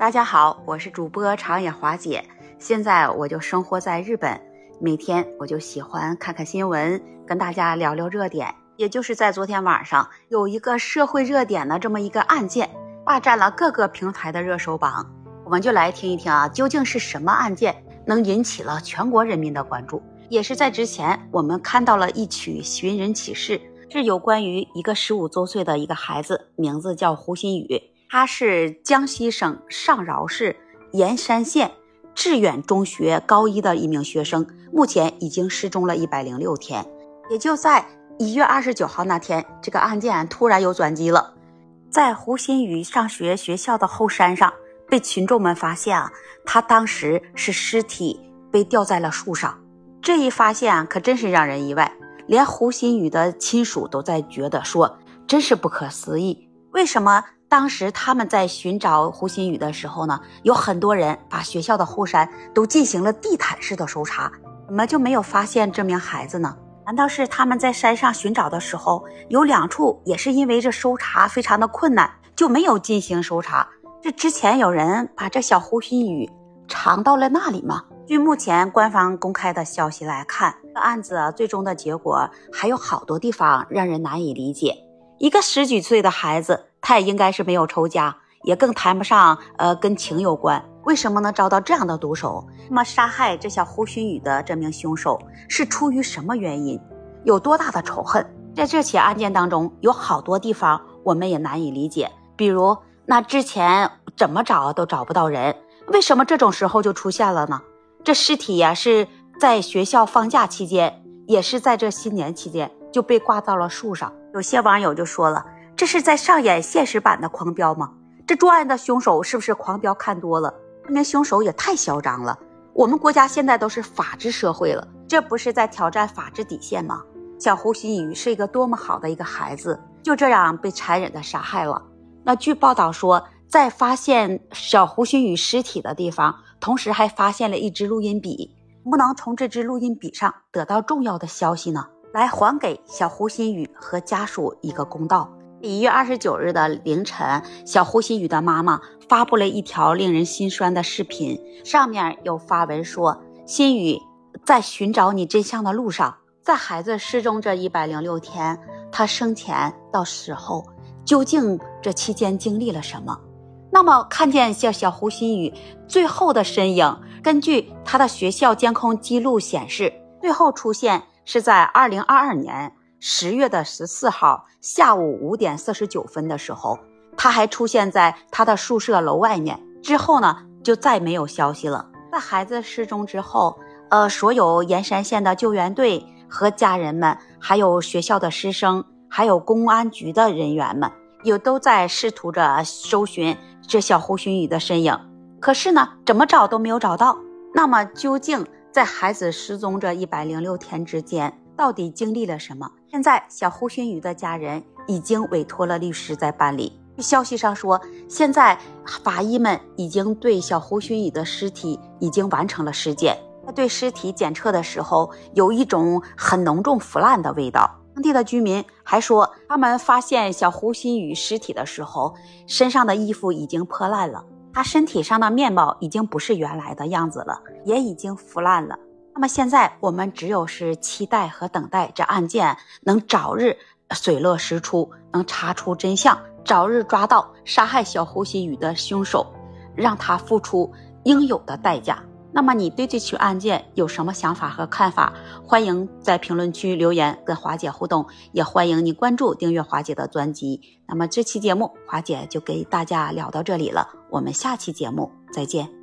大家好，我是主播长野华姐。现在我就生活在日本，每天我就喜欢看看新闻，跟大家聊聊热点。也就是在昨天晚上，有一个社会热点的这么一个案件，霸占了各个平台的热搜榜。我们就来听一听啊，究竟是什么案件能引起了全国人民的关注？也是在之前，我们看到了一曲寻人启事，是有关于一个十五周岁的一个孩子，名字叫胡鑫宇。他是江西省上饶市盐山县致远中学高一的一名学生，目前已经失踪了一百零六天。也就在一月二十九号那天，这个案件突然有转机了。在胡鑫宇上学学校的后山上，被群众们发现啊，他当时是尸体被吊在了树上。这一发现啊，可真是让人意外，连胡鑫宇的亲属都在觉得说，真是不可思议。为什么？当时他们在寻找胡鑫宇的时候呢，有很多人把学校的后山都进行了地毯式的搜查，怎么就没有发现这名孩子呢？难道是他们在山上寻找的时候，有两处也是因为这搜查非常的困难，就没有进行搜查？这之前有人把这小胡鑫宇藏到了那里吗？据目前官方公开的消息来看，这案子最终的结果还有好多地方让人难以理解。一个十几岁的孩子。他也应该是没有仇家，也更谈不上呃跟情有关。为什么能遭到这样的毒手？那么杀害这小胡鑫宇的这名凶手是出于什么原因？有多大的仇恨？在这起案件当中，有好多地方我们也难以理解。比如，那之前怎么找都找不到人，为什么这种时候就出现了呢？这尸体呀是在学校放假期间，也是在这新年期间就被挂到了树上。有些网友就说了。这是在上演现实版的狂飙吗？这作案的凶手是不是狂飙看多了？那名凶手也太嚣张了！我们国家现在都是法治社会了，这不是在挑战法治底线吗？小胡鑫宇是一个多么好的一个孩子，就这样被残忍的杀害了。那据报道说，在发现小胡鑫宇尸体的地方，同时还发现了一支录音笔，能不能从这支录音笔上得到重要的消息呢？来还给小胡鑫宇和家属一个公道。一月二十九日的凌晨，小胡鑫宇的妈妈发布了一条令人心酸的视频，上面有发文说：“鑫宇在寻找你真相的路上，在孩子失踪这一百零六天，他生前到死后，究竟这期间经历了什么？”那么，看见小小胡鑫宇最后的身影，根据他的学校监控记录显示，最后出现是在二零二二年。十月的十四号下午五点四十九分的时候，他还出现在他的宿舍楼外面。之后呢，就再没有消息了。在孩子失踪之后，呃，所有盐山县的救援队和家人们，还有学校的师生，还有公安局的人员们，也都在试图着搜寻这小胡鑫宇的身影。可是呢，怎么找都没有找到。那么，究竟在孩子失踪这一百零六天之间？到底经历了什么？现在小胡鑫宇的家人已经委托了律师在办理。消息上说，现在法医们已经对小胡鑫宇的尸体已经完成了尸检。在对尸体检测的时候，有一种很浓重腐烂的味道。当地的居民还说，他们发现小胡鑫宇尸体的时候，身上的衣服已经破烂了，他身体上的面貌已经不是原来的样子了，也已经腐烂了。那么现在我们只有是期待和等待，这案件能早日水落石出，能查出真相，早日抓到杀害小胡鑫宇的凶手，让他付出应有的代价。那么你对这起案件有什么想法和看法？欢迎在评论区留言跟华姐互动，也欢迎你关注订阅华姐的专辑。那么这期节目华姐就给大家聊到这里了，我们下期节目再见。